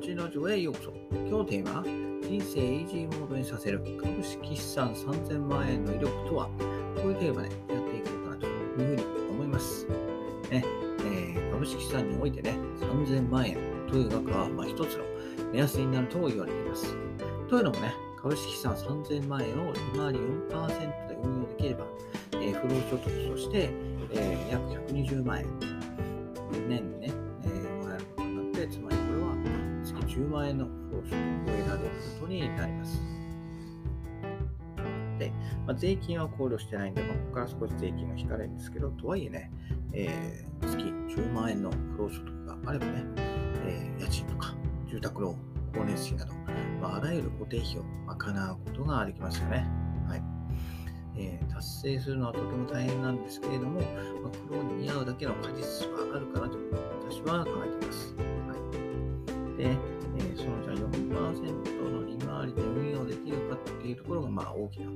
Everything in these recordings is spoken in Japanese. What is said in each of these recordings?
チラジオへようこそ。今日のテーマ、人生イージーモードにさせる株式資産3000万円の威力とは、こういうテーマでやっていこうかなというふうに思います。ねえー、株式資産においてね、3000万円という額は、まあ、一つの目安になると言われています。というのもね、株式資産3000万円を利回り4%で運用できれば、えー、不労所得として、えー、約120万円、年にね、えー、もらえることになって、つまり10万円の不労所を得られることになります。で、まあ、税金は考慮してないんで、まあ、ここから少し税金が引かれるんですけど、とはいえね、えー、月10万円の不労所得があればね、えー、家賃とか住宅ローン、光熱費など、まあ、あらゆる固定費を賄うことができますよね。はい。えー、達成するのはとても大変なんですけれども、まあ、苦労に似合うだけの果実はあるかなと私は考えています。の利回りで運用できるかっていうところがまあ大きな、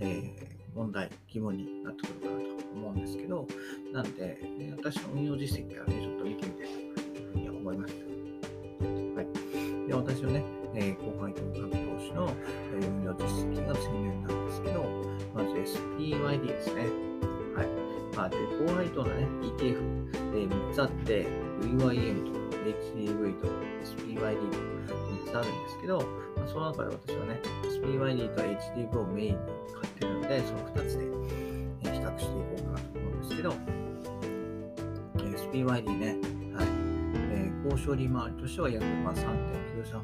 えー、問題、疑問になってくるかなと思うんですけど、なんで、え私の運用実績からね、ちょっと見てみたいというふうに思います。はい。で、私はね、えー、後輩と株投資の、え、運用実績が次のようなんですけど、まず SPYD ですね。はい。まあ、で、高配当のね、etf え3つあって、VYM と HDV と SPYD とつあるんですけど、まあ、その中で私はね、SPYD と HDV をメインに買ってるので、その2つで、え、比較していこうかなと思うんですけど、SPYD ね、はい。えー、交渉利回りとしては約まあ3.93%。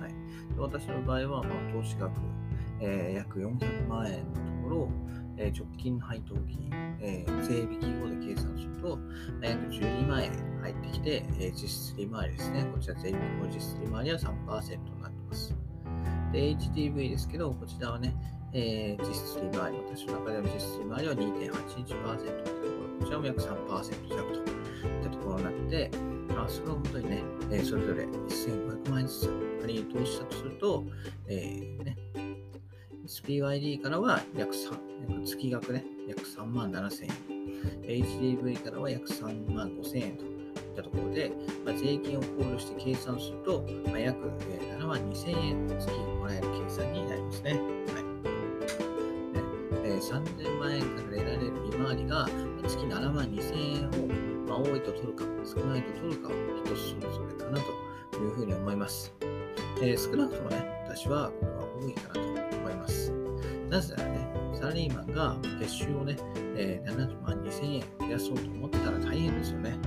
はいで私の場合は、まあ、投資額、えー、約400万円のところを、え、直近配当金、え、税引き後で計算すると、約12万円入ってきて、え、実質利回りですね。こちら税引き後実質利回りは3%になってます。で、HDV ですけど、こちらはね、えー、実質利回り、私の中での実質利回りは2.81%というところ、こちらも約3%弱といったところになって、まあ、それをもとにね、えー、それぞれ1500万円ずつ仮に投資したとすると、えー、ね、SPYD からは約3、約月額ね、約3万7千円。HDV からは約3万5千円といったところで、まあ、税金を考慮して計算すると、まあ、約7万2千円月もらえる計算になりますね。はいえー、3000万円から得られる利回りが月7万2千円を、まあ、多いと取るか少ないと取るかを一つそれぞれかなというふうに思います。えー、少なくともね、私はこれは多いかなと。なぜならね、サラリーマンが月収をね、えー、70万2000円増やそうと思ったら大変ですよね。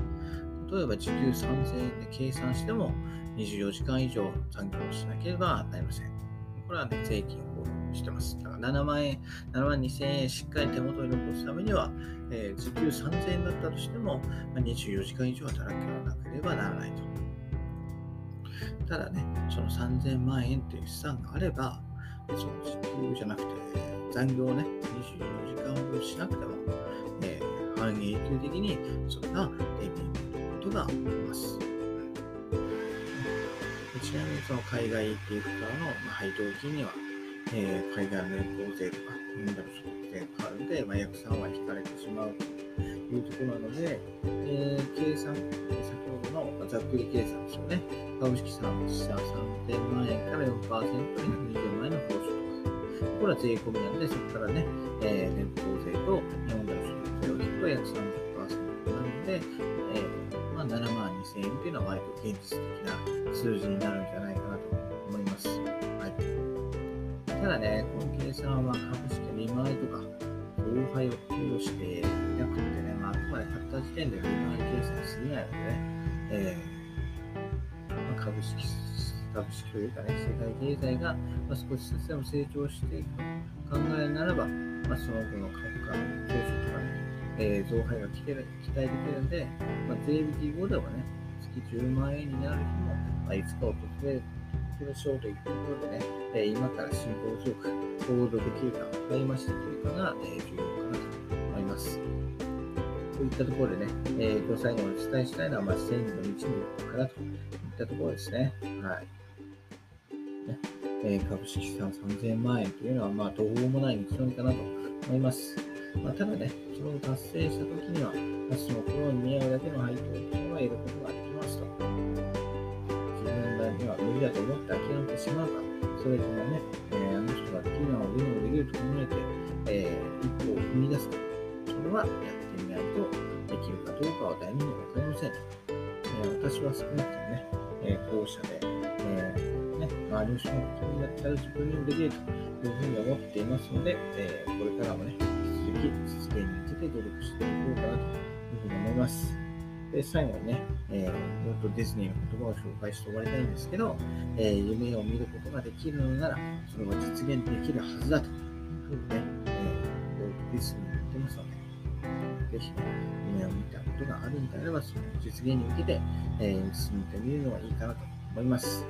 例えば時給3000円で計算しても24時間以上残業しなければなりません。これはね、税金をしてます。だから7万円、7万2000円しっかり手元に残すためには、えー、時給3000円だったとしても、まあ、24時間以上働けなければならないと。ただね、その3000万円という資産があれば、その時給じゃなくて、残業をね、24時間分しなくても、えー、半永久的にそれが出ていることがあります。ちなみにその海外 ETF からのま配当金には、えー、海外の年俸税とか、年度所得税があるので、まあ、約3割引かれてしまうというところなので、えー、計算、先ほどのざっくり計算ですよね。株式資産3000万円から4%に120万。これは税込みなので、そこからね、えー、年俸税と日本での所得税を引くと約30%なので、えー、まあ、7万2000円というのは割と現実的な数字になるんじゃないかなと思います。はい。ただね、この計算は株式利回りとか、増配を考慮していなくてね、まあ、あくまで買った時点で利回り計算しないのでね、えー、まあ、株式、株式というかね、世界経済が、ま少しずつでも成長していくと考えるならば、まあ、その後の株価の上昇とかね、えー、増配が期待できるので、まあ、税引き後ではね、月10万円になる日も、まあ、いつか訪れるでしょうというころでね、え今から進行強く行動できるか、買い増しできるかが、え重要かなと思います。といったところでね、えー、今日最後にお伝えしたいのは、まあ、千里の道にかなといったところですね。はい。ねえ、株式資産3000万円というのは、まあ、途方もない道のりかなと思います。まあ、ただね、それを達成したときには、まあ、その頃に見合うだけの配当金は得ることができますと。自分理だと思って諦めてしまうか、それともね、えー、あの人ができるのは俺もできると考えて、えー、一歩を踏み出すか、それはやってみないとできるかどうかは誰にも分かりません。えー、私は少なくともね、えー、後者で、えー、周りの人のことになったら自分にもできるというふうに思っていますので、えー、これからもね、引き続き実現に向けて努力していこうかなというふうに思います。で、最後にね、えー、もっとディズニーの言葉を紹介して終わりたいんですけど、えー、夢を見ることができるのなら、それは実現できるはずだというふうにね、えー、ウォルト・ディズニーが言ってますので、ぜひ、夢を見たことがあるんであれば、その実現に向けて、えー、進めてみるのがいいかなと思います。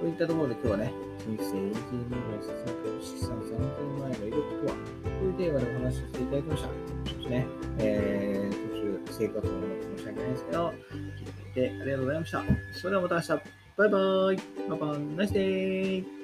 といったところで今日はね、人生 AG のさせ株式産3000万円の威力とは、というテーマでお話しさせていただきました。ちょっとね、えー、途中生活も申し訳ないですけど、聞いてくれてありがとうございました。それではまた明日。バイバイ。パパン。ナイスデー。